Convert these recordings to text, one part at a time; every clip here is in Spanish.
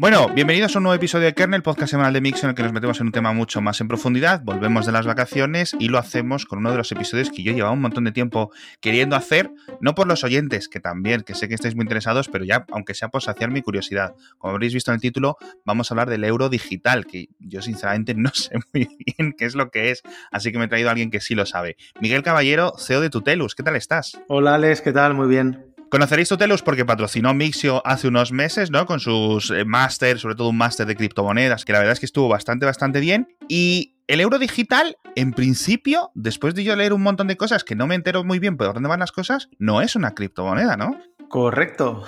Bueno, bienvenidos a un nuevo episodio de Kernel, podcast semanal de Mix, en el que nos metemos en un tema mucho más en profundidad. Volvemos de las vacaciones y lo hacemos con uno de los episodios que yo llevaba un montón de tiempo queriendo hacer, no por los oyentes, que también, que sé que estáis muy interesados, pero ya, aunque sea por saciar mi curiosidad. Como habréis visto en el título, vamos a hablar del euro digital, que yo sinceramente no sé muy bien qué es lo que es, así que me he traído a alguien que sí lo sabe. Miguel Caballero, CEO de Tutelus, ¿qué tal estás? Hola Alex, ¿qué tal? Muy bien. Conoceréis Tutelus porque patrocinó Mixio hace unos meses, ¿no? Con sus eh, máster, sobre todo un máster de criptomonedas, que la verdad es que estuvo bastante, bastante bien. Y el euro digital, en principio, después de yo leer un montón de cosas que no me entero muy bien por dónde van las cosas, no es una criptomoneda, ¿no? Correcto.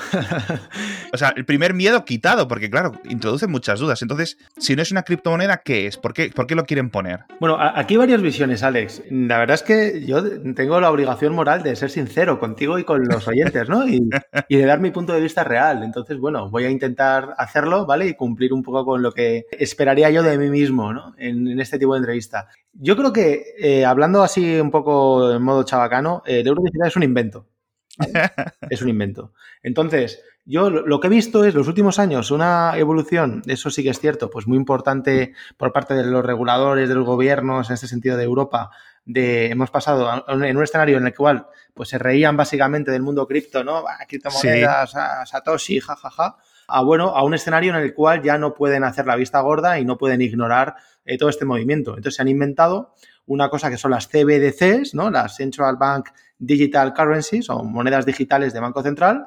o sea, el primer miedo quitado, porque claro, introduce muchas dudas. Entonces, si no es una criptomoneda, ¿qué es? ¿Por qué, ¿Por qué lo quieren poner? Bueno, aquí hay varias visiones, Alex. La verdad es que yo tengo la obligación moral de ser sincero contigo y con los oyentes, ¿no? Y, de dar mi punto de vista real. Entonces, bueno, voy a intentar hacerlo, ¿vale? Y cumplir un poco con lo que esperaría yo de mí mismo, ¿no? En, este tipo de entrevista. Yo creo que, eh, hablando así un poco en modo chabacano, el euro digital es un invento es un invento. Entonces, yo lo que he visto es los últimos años una evolución, eso sí que es cierto, pues muy importante por parte de los reguladores, de los gobiernos, en este sentido de Europa, de hemos pasado en un escenario en el cual pues se reían básicamente del mundo cripto, ¿no? Criptomonedas, Satoshi, jajaja. A, bueno, a un escenario en el cual ya no pueden hacer la vista gorda y no pueden ignorar eh, todo este movimiento. Entonces se han inventado una cosa que son las CBDCs, ¿no? Las Central Bank Digital Currencies o monedas digitales de Banco Central.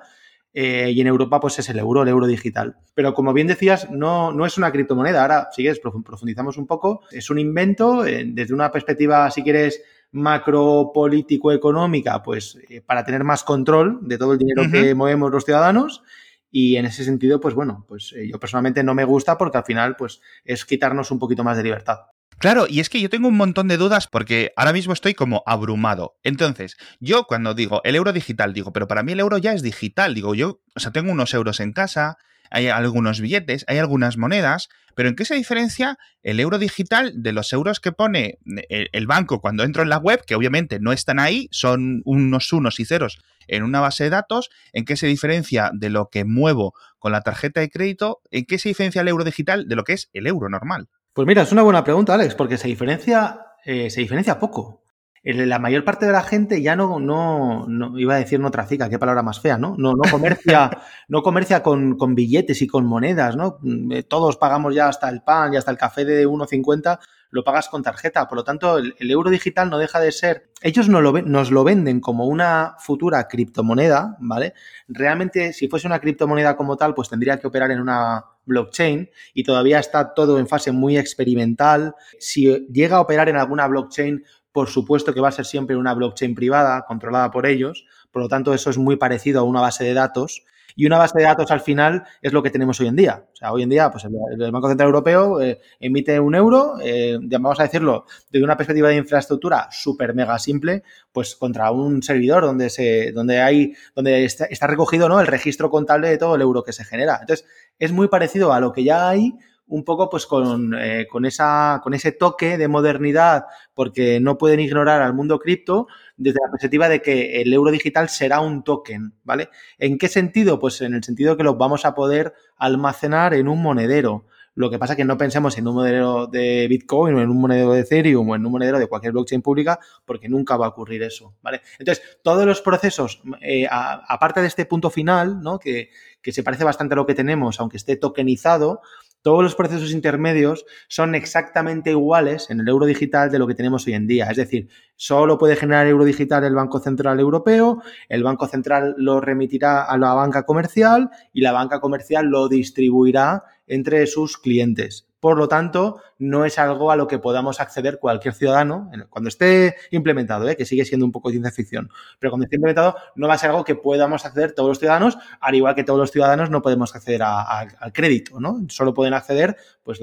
Eh, y en Europa, pues es el euro, el euro digital. Pero como bien decías, no, no es una criptomoneda. Ahora, si quieres, profundizamos un poco. Es un invento eh, desde una perspectiva, si quieres, macropolítico-económica, pues eh, para tener más control de todo el dinero que movemos los ciudadanos. Y en ese sentido, pues bueno, pues yo personalmente no me gusta porque al final, pues es quitarnos un poquito más de libertad. Claro, y es que yo tengo un montón de dudas porque ahora mismo estoy como abrumado. Entonces, yo cuando digo el euro digital, digo, pero para mí el euro ya es digital. Digo, yo, o sea, tengo unos euros en casa, hay algunos billetes, hay algunas monedas, pero ¿en qué se diferencia el euro digital de los euros que pone el banco cuando entro en la web, que obviamente no están ahí, son unos unos y ceros en una base de datos? ¿En qué se diferencia de lo que muevo con la tarjeta de crédito? ¿En qué se diferencia el euro digital de lo que es el euro normal? Pues mira, es una buena pregunta, Alex, porque se diferencia, eh, se diferencia poco. La mayor parte de la gente ya no, no, no, iba a decir no trafica, qué palabra más fea, ¿no? No, no comercia, no comercia con, con, billetes y con monedas, ¿no? Eh, todos pagamos ya hasta el pan y hasta el café de 1,50 lo pagas con tarjeta. Por lo tanto, el, euro digital no deja de ser. Ellos no lo, nos lo venden como una futura criptomoneda, ¿vale? Realmente, si fuese una criptomoneda como tal, pues tendría que operar en una blockchain y todavía está todo en fase muy experimental. Si llega a operar en alguna blockchain, por supuesto que va a ser siempre una blockchain privada, controlada por ellos. Por lo tanto, eso es muy parecido a una base de datos y una base de datos al final es lo que tenemos hoy en día. O sea, hoy en día, pues el, Banco Central Europeo eh, emite un euro, eh, vamos a decirlo, desde una perspectiva de infraestructura súper mega simple, pues contra un servidor donde se, donde hay, donde está, está recogido ¿no? el registro contable de todo el euro que se genera. Entonces, es muy parecido a lo que ya hay, un poco pues con, eh, con, esa, con ese toque de modernidad, porque no pueden ignorar al mundo cripto desde la perspectiva de que el euro digital será un token, ¿vale? ¿En qué sentido? Pues en el sentido que lo vamos a poder almacenar en un monedero. Lo que pasa es que no pensemos en un monedero de Bitcoin o en un monedero de Ethereum o en un monedero de cualquier blockchain pública, porque nunca va a ocurrir eso, ¿vale? Entonces, todos los procesos, eh, aparte de este punto final, ¿no? Que, que se parece bastante a lo que tenemos, aunque esté tokenizado, todos los procesos intermedios son exactamente iguales en el euro digital de lo que tenemos hoy en día. Es decir, solo puede generar euro digital el Banco Central Europeo, el Banco Central lo remitirá a la banca comercial y la banca comercial lo distribuirá entre sus clientes. Por lo tanto, no es algo a lo que podamos acceder cualquier ciudadano cuando esté implementado, ¿eh? que sigue siendo un poco ciencia ficción. Pero cuando esté implementado, no va a ser algo que podamos acceder todos los ciudadanos, al igual que todos los ciudadanos no podemos acceder al crédito, ¿no? Solo pueden acceder pues,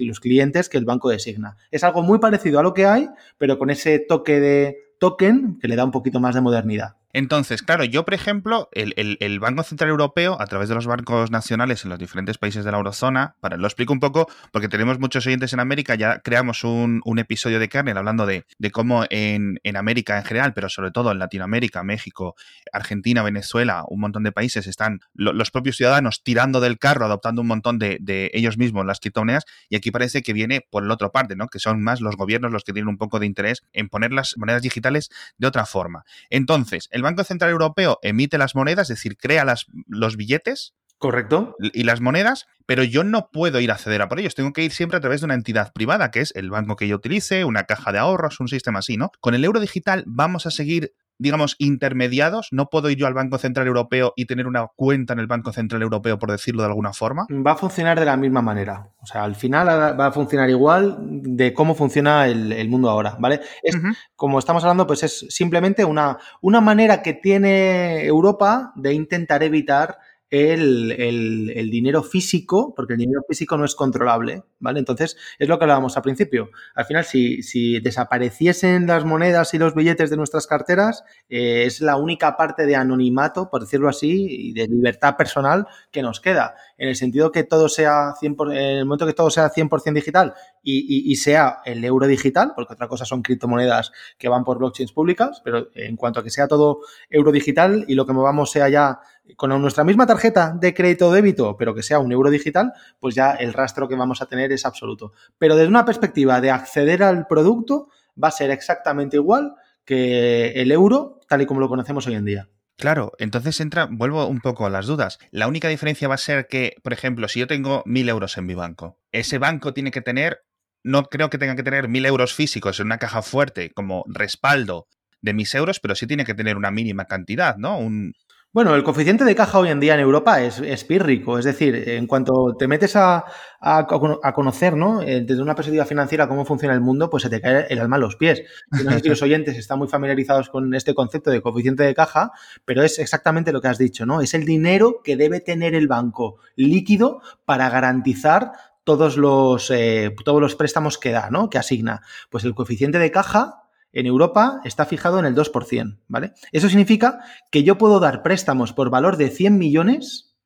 los clientes que el banco designa. Es algo muy parecido a lo que hay, pero con ese toque de token que le da un poquito más de modernidad. Entonces, claro, yo, por ejemplo, el, Banco Central Europeo, a través de los bancos nacionales en los diferentes países de la eurozona, para, lo explico un poco, porque tenemos muchos oyentes en América, ya creamos un, episodio de Kernel hablando de, cómo en, América en general, pero sobre todo en Latinoamérica, México, Argentina, Venezuela, un montón de países están los propios ciudadanos tirando del carro, adoptando un montón de, de ellos mismos las criptomonedas, y aquí parece que viene por la otra parte, ¿no? Que son más los gobiernos los que tienen un poco de interés en poner las monedas digitales de otra forma. Entonces, el Banco Central Europeo emite las monedas, es decir, crea las, los billetes. Correcto. Y las monedas, pero yo no puedo ir a acceder a por ellos. Tengo que ir siempre a través de una entidad privada, que es el banco que yo utilice, una caja de ahorros, un sistema así, ¿no? Con el euro digital vamos a seguir digamos, intermediados? ¿No puedo ir yo al Banco Central Europeo y tener una cuenta en el Banco Central Europeo, por decirlo de alguna forma? Va a funcionar de la misma manera. O sea, al final va a funcionar igual de cómo funciona el, mundo ahora, ¿vale? Es, Como estamos hablando, pues es simplemente una, una manera que tiene Europa de intentar evitar el, dinero físico, porque el dinero físico no es controlable, ¿vale? Entonces, es lo que hablábamos al principio. Al final, si, si desapareciesen las monedas y los billetes de nuestras carteras, eh, es la única parte de anonimato, por decirlo así, y de libertad personal que nos queda. En el sentido que todo sea 100%, en el momento que todo sea 100% digital y, y, sea el euro digital, porque otra cosa son criptomonedas que van por blockchains públicas, pero en cuanto a que sea todo euro digital y lo que movamos sea ya con nuestra misma tarjeta de crédito o débito, pero que sea un euro digital, pues ya el rastro que vamos a tener es absoluto. Pero desde una perspectiva de acceder al producto, va a ser exactamente igual que el euro tal y como lo conocemos hoy en día. Claro, entonces entra, vuelvo un poco a las dudas. La única diferencia va a ser que, por ejemplo, si yo tengo mil euros en mi banco, ese banco tiene que tener, no creo que tenga que tener mil euros físicos en una caja fuerte como respaldo de mis euros, pero sí tiene que tener una mínima cantidad, ¿no? Un, bueno, el coeficiente de caja hoy en día en Europa es, es pírrico, es decir, en cuanto te metes a, conocer, ¿no? Eh, desde una perspectiva financiera cómo funciona el mundo, pues se te cae el alma a los pies. no sé si los oyentes están muy familiarizados con este concepto de coeficiente de caja, pero es exactamente lo que has dicho, ¿no? Es el dinero que debe tener el banco líquido para garantizar todos los, eh, todos los préstamos que da, ¿no? Que asigna. Pues el coeficiente de caja en Europa está fijado en el 2%, ¿vale? Eso significa que yo puedo dar préstamos por valor de 100 millones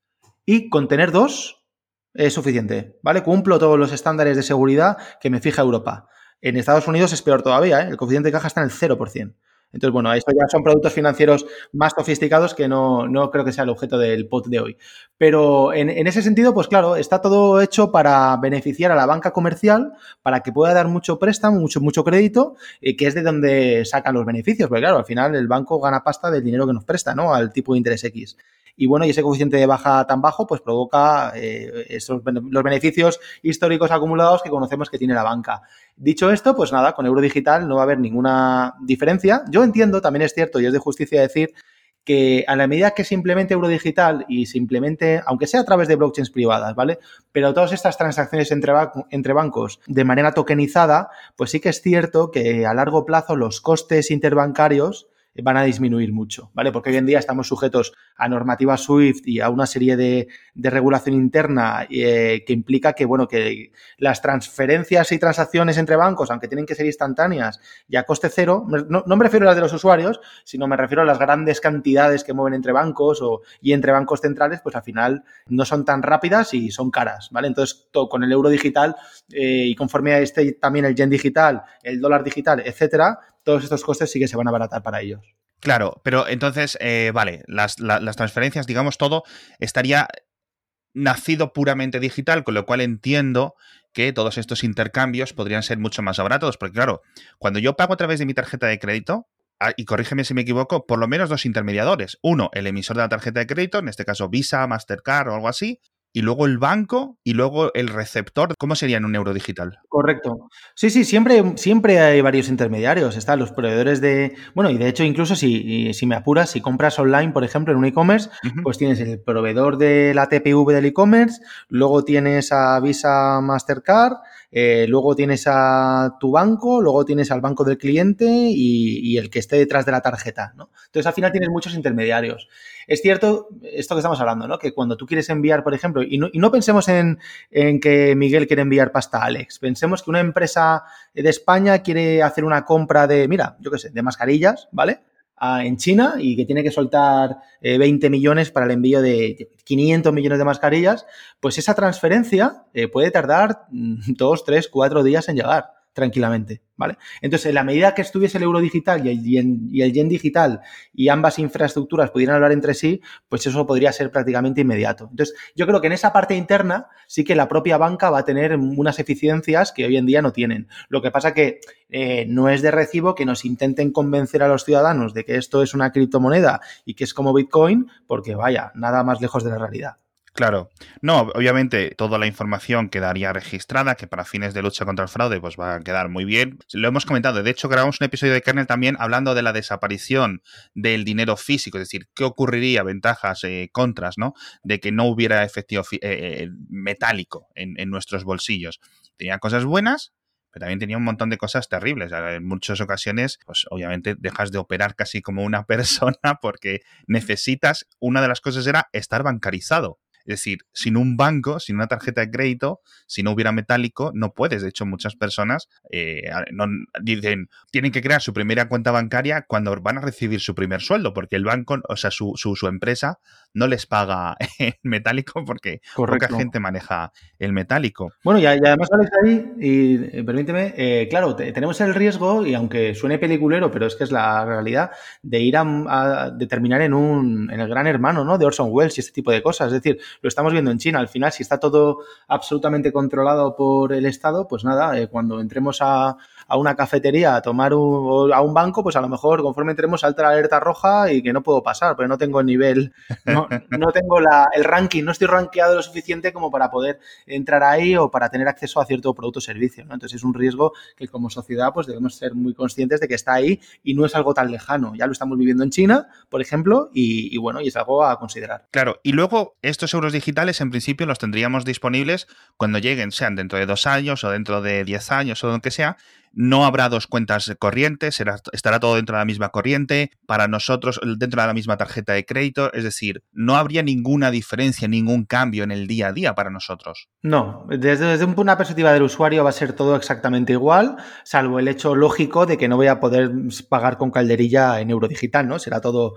y con tener dos es suficiente, ¿vale? Cumplo todos los estándares de seguridad que me fija Europa. En Estados Unidos es peor todavía, ¿eh? El coeficiente de caja está en el 0%. Entonces, bueno, esto ya son productos financieros más sofisticados que no, no creo que sea el objeto del pod de hoy. Pero en, ese sentido, pues claro, está todo hecho para beneficiar a la banca comercial, para que pueda dar mucho préstamo, mucho, mucho crédito, y que es de donde sacan los beneficios. Porque claro, al final el banco gana pasta del dinero que nos presta, ¿no? Al tipo de interés X. Y bueno, y ese coeficiente de baja tan bajo, pues provoca eh, esos, los beneficios históricos acumulados que conocemos que tiene la banca. Dicho esto, pues nada, con euro digital no va a haber ninguna diferencia. Yo entiendo, también es cierto y es de justicia decir que a la medida que se implemente euro digital y se implemente, aunque sea a través de blockchains privadas, ¿vale? Pero todas estas transacciones entre, entre bancos de manera tokenizada, pues sí que es cierto que a largo plazo los costes interbancarios van a disminuir mucho, ¿vale? Porque hoy en día estamos sujetos a normativa SWIFT y a una serie de, regulación interna eh, que implica que, bueno, que las transferencias y transacciones entre bancos, aunque tienen que ser instantáneas y a coste cero, no, me refiero a las de los usuarios, sino me refiero a las grandes cantidades que mueven entre bancos o, y entre bancos centrales, pues al final no son tan rápidas y son caras, ¿vale? Entonces, con el euro digital eh, y conforme a este también el yen digital, el dólar digital, etcétera, todos estos costes sí que se van a abaratar para ellos. Claro, pero entonces, eh, vale, las, transferencias, digamos, todo estaría nacido puramente digital, con lo cual entiendo que todos estos intercambios podrían ser mucho más baratos, porque claro, cuando yo pago a través de mi tarjeta de crédito, ah, y corrígeme si me equivoco, por lo menos dos intermediadores. Uno, el emisor de la tarjeta de crédito, en este caso Visa, Mastercard o algo así, y luego el banco y luego el receptor. ¿Cómo sería en un euro digital? Correcto. Sí, sí, siempre, siempre hay varios intermediarios. Están los proveedores de. Bueno, y de hecho, incluso si, si me apuras, si compras online, por ejemplo, en un e-commerce, pues tienes el proveedor de la TPV del e-commerce, luego tienes a Visa Mastercard, eh, luego tienes a tu banco, luego tienes al banco del cliente y, y el que esté detrás de la tarjeta. ¿no? Entonces, al final tienes muchos intermediarios. Es cierto esto que estamos hablando, ¿no? Que cuando tú quieres enviar, por ejemplo, y no, pensemos en, que Miguel quiere enviar pasta a Alex, pensemos que una empresa de España quiere hacer una compra de, mira, yo qué sé, de mascarillas, ¿vale? En China y que tiene que soltar 20 eh, millones para el envío de 500 millones de mascarillas, pues esa transferencia eh, puede tardar 2, 3, 4 días en llegar tranquilamente, ¿vale? Entonces, en la medida que estuviese el euro digital y el, yen, y el yen digital y ambas infraestructuras pudieran hablar entre sí, pues eso podría ser prácticamente inmediato. Entonces, yo creo que en esa parte interna sí que la propia banca va a tener unas eficiencias que hoy en día no tienen. Lo que pasa que eh, no es de recibo que nos intenten convencer a los ciudadanos de que esto es una criptomoneda y que es como Bitcoin, porque vaya, nada más lejos de la realidad. Claro, no, obviamente toda la información quedaría registrada, que para fines de lucha contra el fraude pues va a quedar muy bien. Lo hemos comentado, de hecho grabamos un episodio de Kernel también hablando de la desaparición del dinero físico, es decir, qué ocurriría, ventajas, eh, contras, ¿no? De que no hubiera efectivo eh, eh, metálico en, en nuestros bolsillos. Tenía cosas buenas, pero también tenía un montón de cosas terribles. En muchas ocasiones, pues obviamente dejas de operar casi como una persona porque necesitas, una de las cosas era estar bancarizado. Es decir, sin un banco, sin una tarjeta de crédito, si no hubiera metálico, no puedes. De hecho, muchas personas eh, dicen, tienen que crear su primera cuenta bancaria cuando van a recibir su primer sueldo, porque el banco, o sea, su, su, empresa no les paga en metálico porque poca gente maneja el metálico. Bueno, y, además, Alex, ahí, y eh, permíteme, eh, claro, tenemos el riesgo, y aunque suene peliculero, pero es que es la realidad, de ir a, a determinar en un, en el gran hermano, ¿no? De Orson Welles y este tipo de cosas. Es decir, lo estamos viendo en China. Al final, si está todo absolutamente controlado por el Estado, pues nada, eh, cuando entremos a, a una cafetería a tomar un, a un banco, pues a lo mejor conforme entremos salta la alerta roja y que no puedo pasar, porque no tengo el nivel, no, tengo la, el ranking, no estoy rankeado lo suficiente como para poder entrar ahí o para tener acceso a cierto producto o servicio. Entonces es un riesgo que como sociedad pues debemos ser muy conscientes de que está ahí y no es algo tan lejano. Ya lo estamos viviendo en China, por ejemplo, y, bueno, y es algo a considerar. Claro, y luego estos euros digitales en principio los tendríamos disponibles cuando lleguen, sean dentro de dos años o dentro de diez años o lo que sea, no habrá dos cuentas corrientes, estará todo dentro de la misma corriente, para nosotros dentro de la misma tarjeta de crédito, es decir, no habría ninguna diferencia, ningún cambio en el día a día para nosotros. No, desde, desde una perspectiva del usuario va a ser todo exactamente igual, salvo el hecho lógico de que no voy a poder pagar con calderilla en euro digital, ¿no? Será todo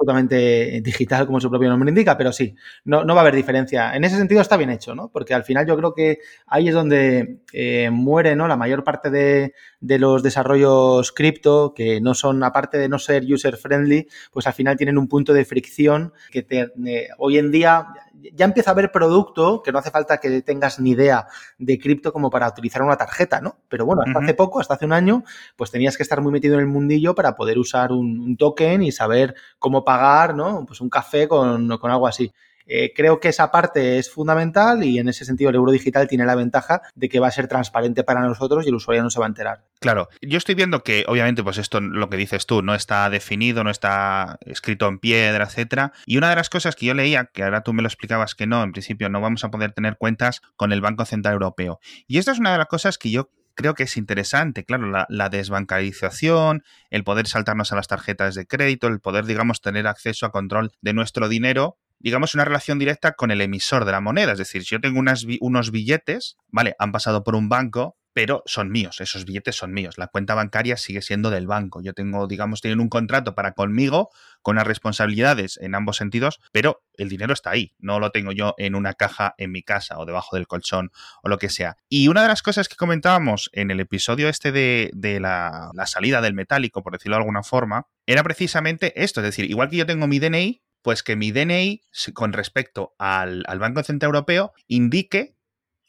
absolutamente digital, como su propio nombre indica, pero sí, no, no va a haber diferencia. En ese sentido está bien hecho, ¿no? Porque al final yo creo que ahí es donde eh, muere, ¿no? La mayor parte de, de los desarrollos cripto, que no son, aparte de no ser user friendly, pues al final tienen un punto de fricción que te, eh, hoy en día ya empieza a haber producto que no hace falta que tengas ni idea de cripto como para utilizar una tarjeta, ¿no? Pero bueno, hasta hace poco, hasta hace un año, pues tenías que estar muy metido en el mundillo para poder usar un, un token y saber cómo pagar, ¿no? Pues un café con, con algo así. Eh, creo que esa parte es fundamental y en ese sentido el euro digital tiene la ventaja de que va a ser transparente para nosotros y el usuario no se va a enterar. Claro, yo estoy viendo que obviamente pues esto lo que dices tú no está definido, no está escrito en piedra, etcétera. Y una de las cosas que yo leía, que ahora tú me lo explicabas que no, en principio no vamos a poder tener cuentas con el Banco Central Europeo. Y esto es una de las cosas que yo creo que es interesante, claro, la, la, desbancarización, el poder saltarnos a las tarjetas de crédito, el poder, digamos, tener acceso a control de nuestro dinero digamos, una relación directa con el emisor de la moneda. Es decir, si yo tengo unos billetes, vale, han pasado por un banco, pero son míos, esos billetes son míos. La cuenta bancaria sigue siendo del banco. Yo tengo, digamos, tienen un contrato para conmigo, con las responsabilidades en ambos sentidos, pero el dinero está ahí. No lo tengo yo en una caja en mi casa o debajo del colchón o lo que sea. Y una de las cosas que comentábamos en el episodio este de, de la, la salida del metálico, por decirlo de alguna forma, era precisamente esto. Es decir, igual que yo tengo mi DNI, pues que mi DNI, con respecto al, Banco Central Europeo, indique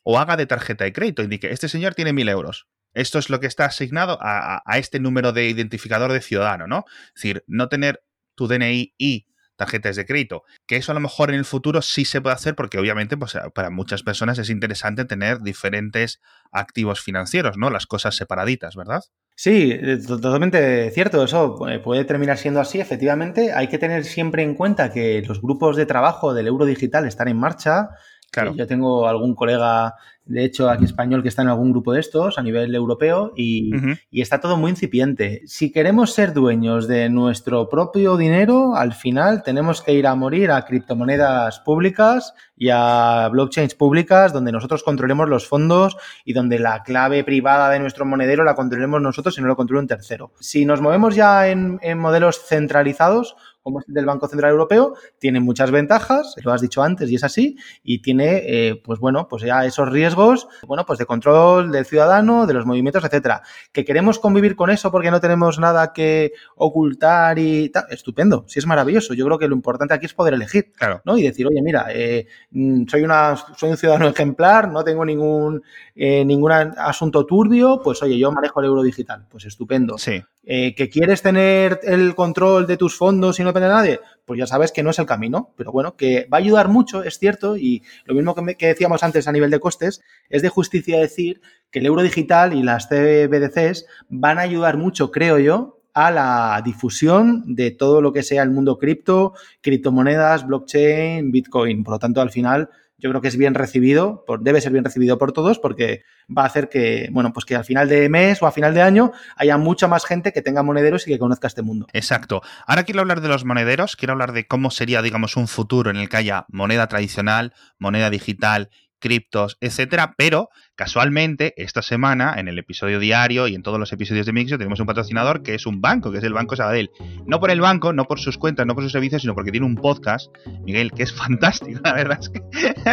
o haga de tarjeta de crédito, indique, este señor tiene mil euros. Esto es lo que está asignado a, a, a este número de identificador de ciudadano, ¿no? Es decir, no tener tu DNI y tarjetas de crédito. Que eso a lo mejor en el futuro sí se puede hacer porque obviamente pues, para muchas personas es interesante tener diferentes activos financieros, ¿no? Las cosas separaditas, ¿verdad? Sí, eh, totalmente cierto. Eso eh, puede terminar siendo así. Efectivamente, hay que tener siempre en cuenta que los grupos de trabajo del euro digital están en marcha. Claro. Yo tengo algún colega de hecho, aquí español que está en algún grupo de estos a nivel europeo y, y, está todo muy incipiente. Si queremos ser dueños de nuestro propio dinero, al final tenemos que ir a morir a criptomonedas públicas y a blockchains públicas donde nosotros controlemos los fondos y donde la clave privada de nuestro monedero la controlemos nosotros y no lo controla un tercero. Si nos movemos ya en, en modelos centralizados, como es el del Banco Central Europeo, tiene muchas ventajas, lo has dicho antes y es así, y tiene, eh, pues bueno, pues ya esos riesgos, bueno, pues de control del ciudadano, de los movimientos, etcétera. Que queremos convivir con eso porque no tenemos nada que ocultar y tal, estupendo, sí es maravilloso. Yo creo que lo importante aquí es poder elegir, claro. ¿no? Y decir, oye, mira, eh, mm, soy una, soy un ciudadano ejemplar, no tengo ningún, eh, ningún asunto turbio, pues oye, yo manejo el euro digital, pues estupendo. Sí. Eh, que quieres tener el control de tus fondos y no depende de nadie, pues ya sabes que no es el camino. Pero bueno, que va a ayudar mucho, es cierto, y lo mismo que, decíamos antes a nivel de costes, es de justicia decir que el euro digital y las CBDCs van a ayudar mucho, creo yo, a la difusión de todo lo que sea el mundo cripto, criptomonedas, blockchain, Bitcoin. Por lo tanto, al final yo creo que es bien recibido, debe ser bien recibido por todos porque va a hacer que, bueno, pues que al final de mes o a final de año haya mucha más gente que tenga monederos y que conozca este mundo. Exacto. Ahora quiero hablar de los monederos, quiero hablar de cómo sería, digamos, un futuro en el que haya moneda tradicional, moneda digital criptos, etcétera, pero casualmente esta semana en el episodio diario y en todos los episodios de Mixio tenemos un patrocinador que es un banco, que es el Banco Sabadell. No por el banco, no por sus cuentas, no por sus servicios, sino porque tiene un podcast, Miguel, que es fantástico, la verdad es que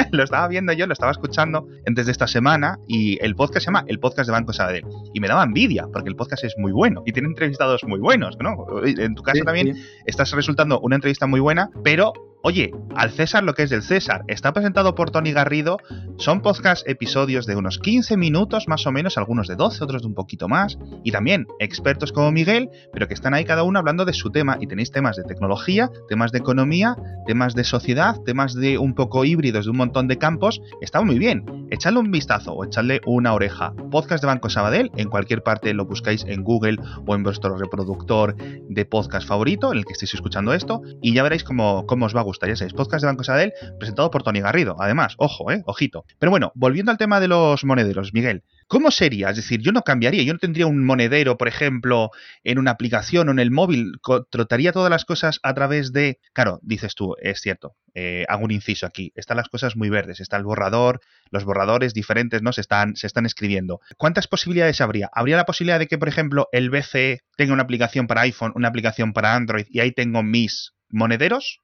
lo estaba viendo yo, lo estaba escuchando antes de esta semana y el podcast se llama El Podcast de Banco Sabadell y me daba envidia porque el podcast es muy bueno y tiene entrevistados muy buenos, ¿no? En tu caso también estás resultando una entrevista muy buena, pero Oye, al César lo que es del César. Está presentado por Tony Garrido. Son podcast episodios de unos 15 minutos más o menos, algunos de 12, otros de un poquito más. Y también expertos como Miguel, pero que están ahí cada uno hablando de su tema. Y tenéis temas de tecnología, temas de economía, temas de sociedad, temas de un poco híbridos de un montón de campos. Está muy bien. Echadle un vistazo o echadle una oreja. Podcast de Banco Sabadell, en cualquier parte lo buscáis en Google o en vuestro reproductor de podcast favorito en el que estéis escuchando esto. Y ya veréis cómo, cómo os va a gustar, ya sabéis, podcast de Banco Sabadell presentado por Tony Garrido. Además, ojo, eh, ojito. Pero bueno, volviendo al tema de los monederos, Miguel, ¿Cómo sería? Es decir, yo no cambiaría, yo no tendría un monedero, por ejemplo, en una aplicación o en el móvil, trataría todas las cosas a través de... Claro, dices tú, es cierto, eh, hago un inciso aquí, están las cosas muy verdes, está el borrador, los borradores diferentes, ¿no? Se están, se están escribiendo. ¿Cuántas posibilidades habría? ¿Habría la posibilidad de que, por ejemplo, el BCE tenga una aplicación para iPhone, una aplicación para Android y ahí tengo mis monederos?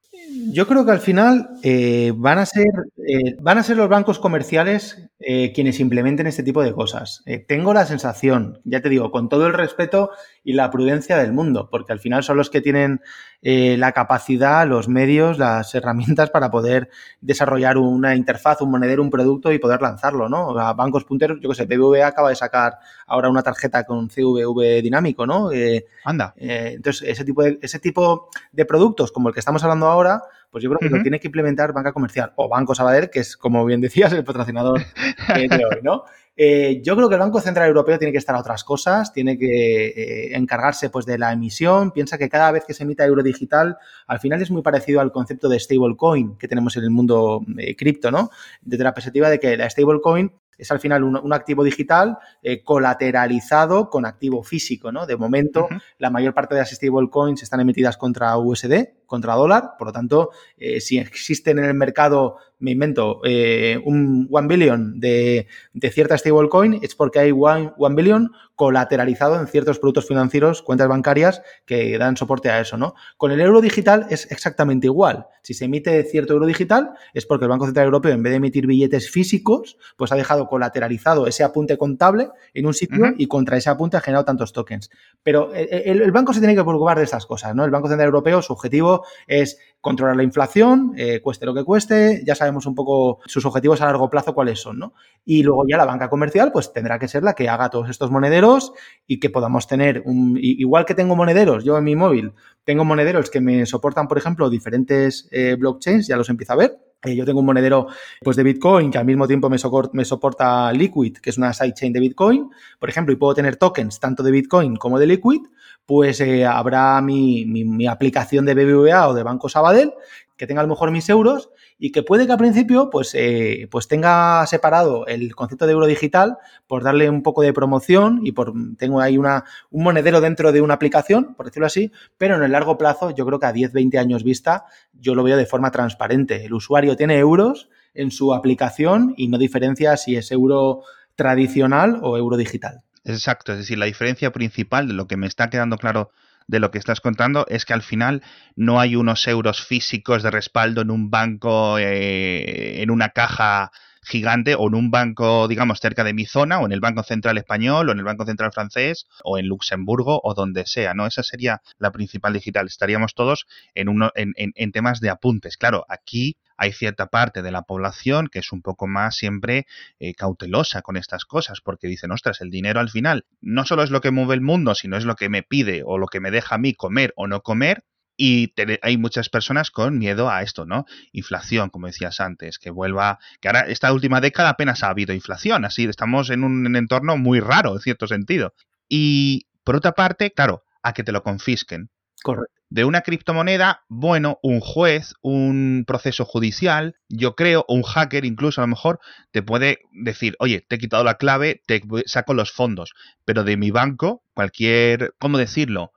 Yo creo que al final eh, van, a ser, eh, van a ser los bancos comerciales eh, quienes implementen este tipo de cosas. tengo la sensación, ya te digo, con todo el respeto y la prudencia del mundo, porque al final son los que tienen la capacidad, los medios, las herramientas para poder desarrollar una interfaz, un monedero, un producto y poder lanzarlo, ¿no? A bancos punteros, yo qué sé, BBVA acaba de sacar ahora una tarjeta con CVV dinámico, ¿no? Anda. entonces, ese tipo, de, ese tipo de productos como el que estamos hablando ahora, pues yo creo que lo tiene que implementar banca comercial o Banco Sabadell, que es, como bien decías, el patrocinador de hoy, ¿no? Eh, yo creo que el Banco Central Europeo tiene que estar a otras cosas, tiene que eh, encargarse pues, de la emisión. Piensa que cada vez que se emita euro digital, al final es muy parecido al concepto de stablecoin que tenemos en el mundo eh, cripto, ¿no? Desde la perspectiva de que la stablecoin es al final un, activo digital eh, colateralizado con activo físico, ¿no? De momento, la mayor parte de las stablecoins están emitidas contra USD, contra dólar, por lo tanto, eh, si existen en el mercado, me invento, eh, un 1 billion de, de cierta stablecoin, es porque hay 1 billion colateralizado en ciertos productos financieros, cuentas bancarias que dan soporte a eso, ¿no? Con el euro digital es exactamente igual. Si se emite cierto euro digital es porque el Banco Central Europeo, en vez de emitir billetes físicos, pues ha dejado colateralizado ese apunte contable en un sitio y contra ese apunte ha generado tantos tokens. Pero el, el, banco se tiene que preocupar de estas cosas, ¿no? El Banco Central Europeo, su objetivo es controlar la inflación, eh, cueste lo que cueste, ya sabemos un poco sus objetivos a largo plazo cuáles son, ¿no? Y luego ya la banca comercial, pues tendrá que ser la que haga todos estos monederos y que podamos tener un, igual que tengo monederos, yo en mi móvil tengo monederos que me soportan, por ejemplo, diferentes eh, blockchains, ya los empiezo a ver, eh, yo tengo un monedero pues, de Bitcoin que al mismo tiempo me, soporta Liquid, que es una sidechain de Bitcoin, por ejemplo, y puedo tener tokens tanto de Bitcoin como de Liquid, pues eh, habrá mi, mi, aplicación de BBVA o de Banco Sabadell que tenga a lo mejor mis euros y que puede que al principio pues, eh, pues tenga separado el concepto de euro digital por darle un poco de promoción y por tengo ahí una, un monedero dentro de una aplicación, por decirlo así, pero en el largo plazo yo creo que a 10, 20 años vista yo lo veo de forma transparente. El usuario tiene euros en su aplicación y no diferencia si es euro tradicional o euro digital. Exacto, es decir, la diferencia principal de lo que me está quedando claro de lo que estás contando es que al final no hay unos euros físicos de respaldo en un banco, eh, en una caja gigante o en un banco, digamos, cerca de mi zona o en el Banco Central Español o en el Banco Central Francés o en Luxemburgo o donde sea, ¿no? Esa sería la principal digital. Estaríamos todos en, uno, en, en temas de apuntes. Claro, aquí hay cierta parte de la población que es un poco más siempre eh, cautelosa con estas cosas, porque dicen, ostras, el dinero al final no solo es lo que mueve el mundo, sino es lo que me pide o lo que me deja a mí comer o no comer. Y hay muchas personas con miedo a esto, ¿no? Inflación, como decías antes, que vuelva, que ahora esta última década apenas ha habido inflación, así estamos en un entorno muy raro, en cierto sentido. Y por otra parte, claro, a que te lo confisquen. Correcto de una criptomoneda, bueno, un juez, un proceso judicial, yo creo, o un hacker incluso a lo mejor, te puede decir, oye, te he quitado la clave, te saco los fondos, pero de mi banco, cualquier, ¿cómo decirlo?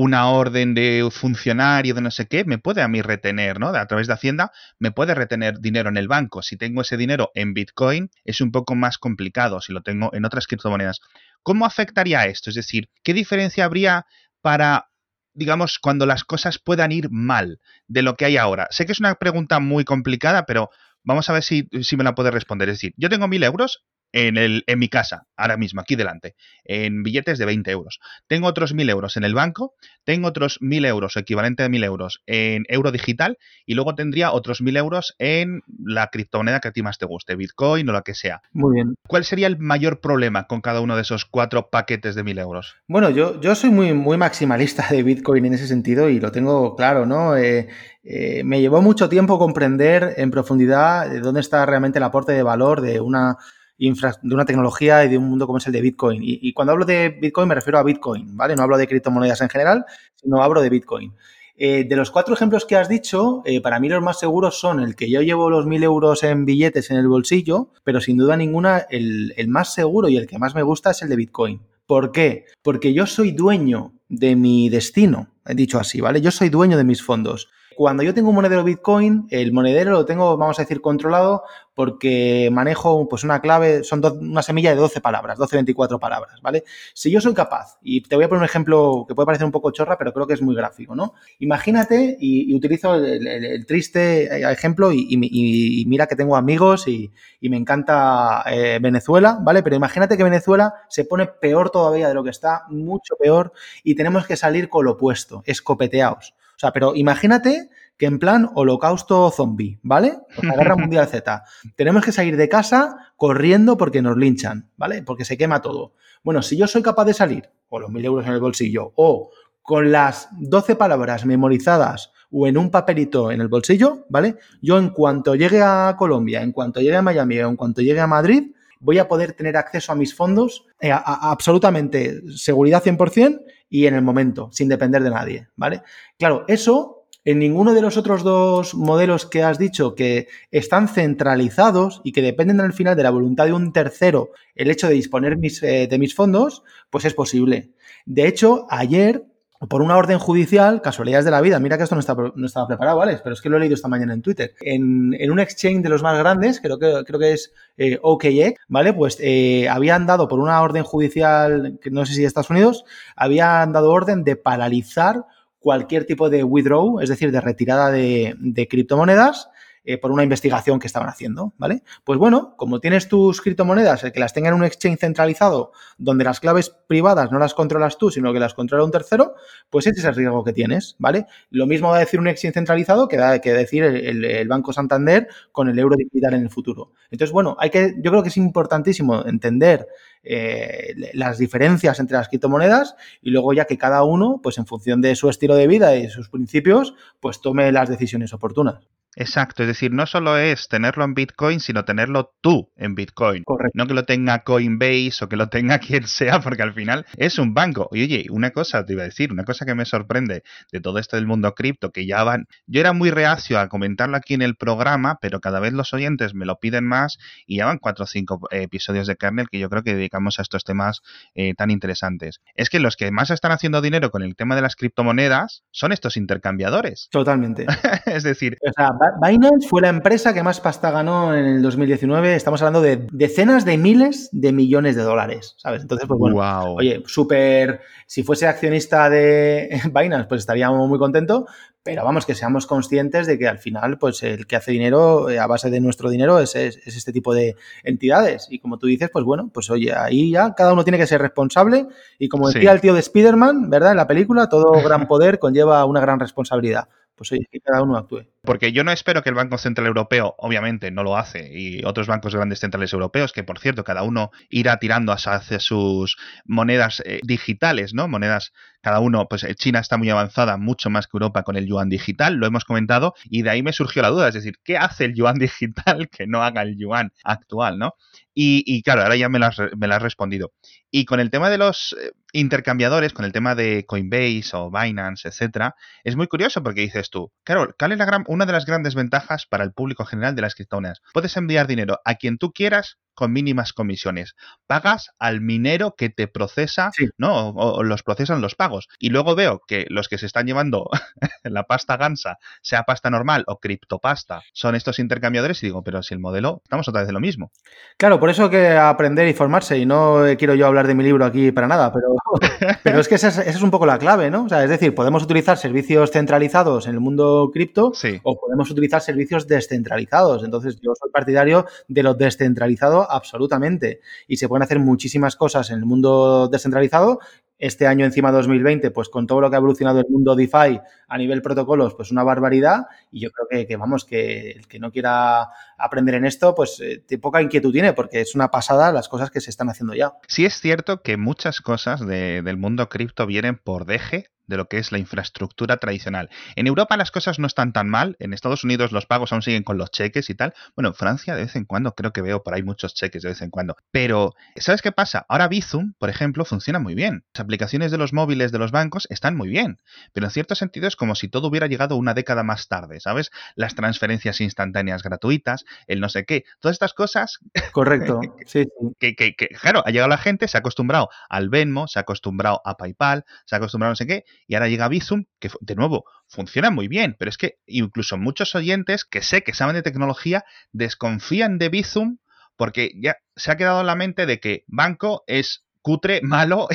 Una orden de funcionario de no sé qué, me puede a mí retener, ¿no? A través de Hacienda, me puede retener dinero en el banco. Si tengo ese dinero en Bitcoin, es un poco más complicado si lo tengo en otras criptomonedas. ¿Cómo afectaría esto? Es decir, ¿qué diferencia habría para digamos, cuando las cosas puedan ir mal de lo que hay ahora? Sé que es una pregunta muy complicada, pero vamos a ver si, si me la puedes responder. Es decir, yo tengo mil euros en, el, en mi casa, ahora mismo, aquí delante, en billetes de 20 euros. Tengo otros 1.000 euros en el banco, tengo otros 1.000 euros, equivalente a 1.000 euros, en euro digital y luego tendría otros 1.000 euros en la criptomoneda que a ti más te guste, Bitcoin o lo que sea. Muy bien. ¿Cuál sería el mayor problema con cada uno de esos cuatro paquetes de 1.000 euros? Bueno, yo, yo soy muy, muy maximalista de Bitcoin en ese sentido y lo tengo claro, ¿no? Eh, eh, me llevó mucho tiempo comprender en profundidad dónde está realmente el aporte de valor de una de una tecnología y de un mundo como es el de Bitcoin. Y, cuando hablo de Bitcoin me refiero a Bitcoin, ¿vale? No hablo de criptomonedas en general, sino hablo de Bitcoin. Eh, de los cuatro ejemplos que has dicho, eh, para mí los más seguros son el que yo llevo los mil euros en billetes en el bolsillo, pero sin duda ninguna el, el más seguro y el que más me gusta es el de Bitcoin. ¿Por qué? Porque yo soy dueño de mi destino, he dicho así, ¿vale? Yo soy dueño de mis fondos cuando yo tengo un monedero Bitcoin, el monedero lo tengo, vamos a decir, controlado porque manejo pues una clave, son una semilla de 12 palabras, 12, 24 palabras, ¿vale? Si yo soy capaz, y te voy a poner un ejemplo que puede parecer un poco chorra, pero creo que es muy gráfico, ¿no? Imagínate, y, utilizo el, triste ejemplo, y, mira que tengo amigos y, me encanta eh, Venezuela, ¿vale? Pero imagínate que Venezuela se pone peor todavía de lo que está, mucho peor, y tenemos que salir con lo opuesto, escopeteados. O sea, pero imagínate que en plan holocausto zombie, ¿vale? O sea, guerra mundial Z. Tenemos que salir de casa corriendo porque nos linchan, ¿vale? Porque se quema todo. Bueno, si yo soy capaz de salir con los mil euros en el bolsillo o con las 12 palabras memorizadas o en un papelito en el bolsillo, ¿vale? Yo en cuanto llegue a Colombia, en cuanto llegue a Miami o en cuanto llegue a Madrid, voy a poder tener acceso a mis fondos eh, a, absolutamente seguridad 100% y en el momento, sin depender de nadie, ¿vale? Claro, eso en ninguno de los otros dos modelos que has dicho que están centralizados y que dependen al final de la voluntad de un tercero el hecho de disponer eh, de mis fondos, pues es posible. De hecho, ayer por una orden judicial, casualidades de la vida, mira que esto no, no estaba preparado, ¿vale? Pero es que lo he leído esta mañana en Twitter. En, un exchange de los más grandes, creo que, creo que es eh, OKX, ¿vale? Pues eh, habían dado por una orden judicial, que no sé si de Estados Unidos, habían dado orden de paralizar cualquier tipo de withdraw, es decir, de retirada de criptomonedas, eh, por una investigación que estaban haciendo, ¿vale? Pues bueno, como tienes tus criptomonedas, el que las tenga en un exchange centralizado, donde las claves privadas no las controlas tú, sino que las controla un tercero, pues ese es el riesgo que tienes, ¿vale? Lo mismo va a decir un exchange centralizado que, da, que decir el, Banco Santander con el euro digital en el futuro. Entonces, bueno, hay que, yo creo que es importantísimo entender eh, las diferencias entre las criptomonedas y luego ya que cada uno, pues en función de su estilo de vida y sus principios, pues tome las decisiones oportunas. Exacto, es decir, no solo es tenerlo en Bitcoin, sino tenerlo tú en Bitcoin. Correcto. No que lo tenga Coinbase o que lo tenga quien sea, porque al final es un banco. Y oye, una cosa te iba a decir, una cosa que me sorprende de todo esto del mundo cripto, que ya van. Yo era muy reacio a comentarlo aquí en el programa, pero cada vez los oyentes me lo piden más y ya van cuatro o cinco episodios de kernel que yo creo que dedicamos a estos temas eh, tan interesantes. Es que los que más están haciendo dinero con el tema de las criptomonedas son estos intercambiadores. Totalmente. es decir. O sea, Binance fue la empresa que más pasta ganó en el 2019. Estamos hablando de decenas de miles de millones de dólares, ¿sabes? Entonces, pues bueno, oye, súper. Si fuese accionista de Binance, pues estaríamos muy contentos, pero vamos, que seamos conscientes de que al final, pues el que hace dinero eh, a base de nuestro dinero es, este tipo de entidades. Y como tú dices, pues bueno, pues oye, ahí ya cada uno tiene que ser responsable. Y como decía el tío de Spider-Man, ¿verdad? En la película, todo gran poder conlleva una gran responsabilidad pues oye, que cada uno actúe. Porque yo no espero que el Banco Central Europeo, obviamente, no lo hace, y otros bancos grandes centrales europeos, que por cierto, cada uno irá tirando hacia sus monedas eh, digitales, ¿no? Monedas, cada uno, pues eh, China está muy avanzada, mucho más que Europa con el yuan digital, lo hemos comentado, y de ahí me surgió la duda, es decir, ¿qué hace el yuan digital que no haga el yuan actual, ¿no? Y, claro, ahora ya me lo, has, me respondido. Y con el tema de los eh, intercambiadores, con el tema de Coinbase o Binance, etcétera, es muy curioso porque dices tú, claro, ¿cuál es la gran, de las grandes ventajas para el público general de las criptomonedas? Puedes enviar dinero a quien tú quieras con mínimas comisiones. Pagas al minero que te procesa, ¿no? O, los procesan los pagos. Y luego veo que los que se están llevando la pasta gansa, sea pasta normal o criptopasta, son estos intercambiadores y digo, pero si el modelo, estamos otra vez de lo mismo. Claro, por eso hay que aprender y formarse y no quiero yo hablar de mi libro aquí para nada, pero, pero es que esa es, un poco la clave, ¿no? O sea, es decir, podemos utilizar servicios centralizados en el mundo cripto o podemos utilizar servicios descentralizados. Entonces, yo soy partidario de lo descentralizado absolutamente. Y se pueden hacer muchísimas cosas en el mundo descentralizado. Este año encima 2020, pues con todo lo que ha evolucionado el mundo DeFi a nivel protocolos, pues una barbaridad. Y yo creo que, vamos, que el que no quiera aprender en esto, pues eh, poca inquietud tiene, porque es una pasada las cosas que se están haciendo ya. Sí es cierto que muchas cosas del mundo cripto vienen por deje de lo que es la infraestructura tradicional. En Europa las cosas no están tan mal, en Estados Unidos los pagos aún siguen con los cheques y tal. Bueno, en Francia de vez en cuando creo que veo por ahí muchos cheques de vez en cuando. Pero, ¿sabes qué pasa? Ahora Bizum, por ejemplo, funciona muy bien. Las aplicaciones de los móviles de los bancos están muy bien, pero en cierto sentido es como si todo hubiera llegado una década más tarde, ¿sabes? Las transferencias instantáneas gratuitas, el no sé qué, todas estas cosas. Correcto, sí. que, que, que, claro, ha llegado la gente, se ha acostumbrado al Venmo, se ha acostumbrado a PayPal, se ha acostumbrado a no sé qué, y ahora llega Bizum, que de nuevo funciona muy bien, pero es que incluso muchos oyentes que sé que saben de tecnología desconfían de Bizum porque ya se ha quedado en la mente de que banco es cutre, malo.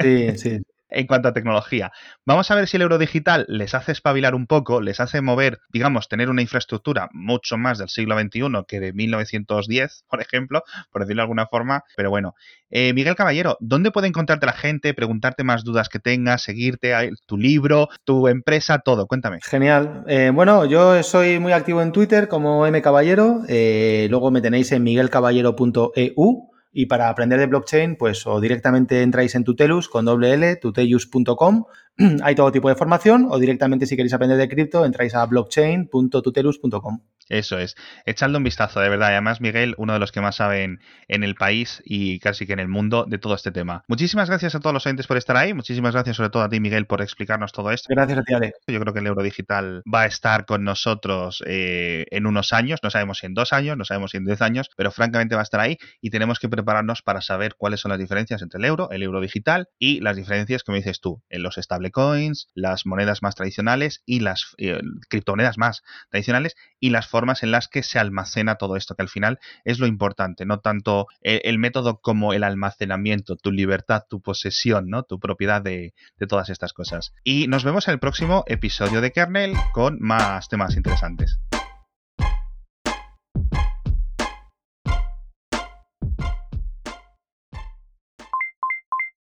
Sí, sí en cuanto a tecnología. Vamos a ver si el euro digital les hace espabilar un poco, les hace mover, digamos, tener una infraestructura mucho más del siglo XXI que de 1910, por ejemplo, por decirlo de alguna forma. Pero bueno, eh, Miguel Caballero, ¿dónde puede encontrarte la gente, preguntarte más dudas que tengas, seguirte, tu libro, tu empresa, todo? Cuéntame. Genial. Eh, bueno, yo soy muy activo en Twitter como M Caballero, eh, luego me tenéis en miguelcaballero.eu y para aprender de blockchain, pues o directamente entráis en Tutelus con doble L, tutelius.com hay todo tipo de formación o directamente si queréis aprender de cripto entráis a blockchain.tutelus.com. Eso es. Echadle un vistazo, de verdad. Además, Miguel, uno de los que más saben en el país y casi que en el mundo de todo este tema. Muchísimas gracias a todos los oyentes por estar ahí. Muchísimas gracias sobre todo a ti, Miguel, por explicarnos todo esto. Gracias a ti, Alex. Yo creo que el euro digital va a estar con nosotros eh, en unos años. No sabemos si en dos años, no sabemos si en diez años, pero francamente va a estar ahí y tenemos que prepararnos para saber cuáles son las diferencias entre el euro, el euro digital y las diferencias, como dices tú, en los estables coins, las monedas más tradicionales y las eh, criptomonedas más tradicionales y las formas en las que se almacena todo esto, que al final es lo importante, no tanto el, método como el almacenamiento, tu libertad, tu posesión, ¿no? tu propiedad de, de todas estas cosas. Y nos vemos en el próximo episodio de Kernel con más temas interesantes.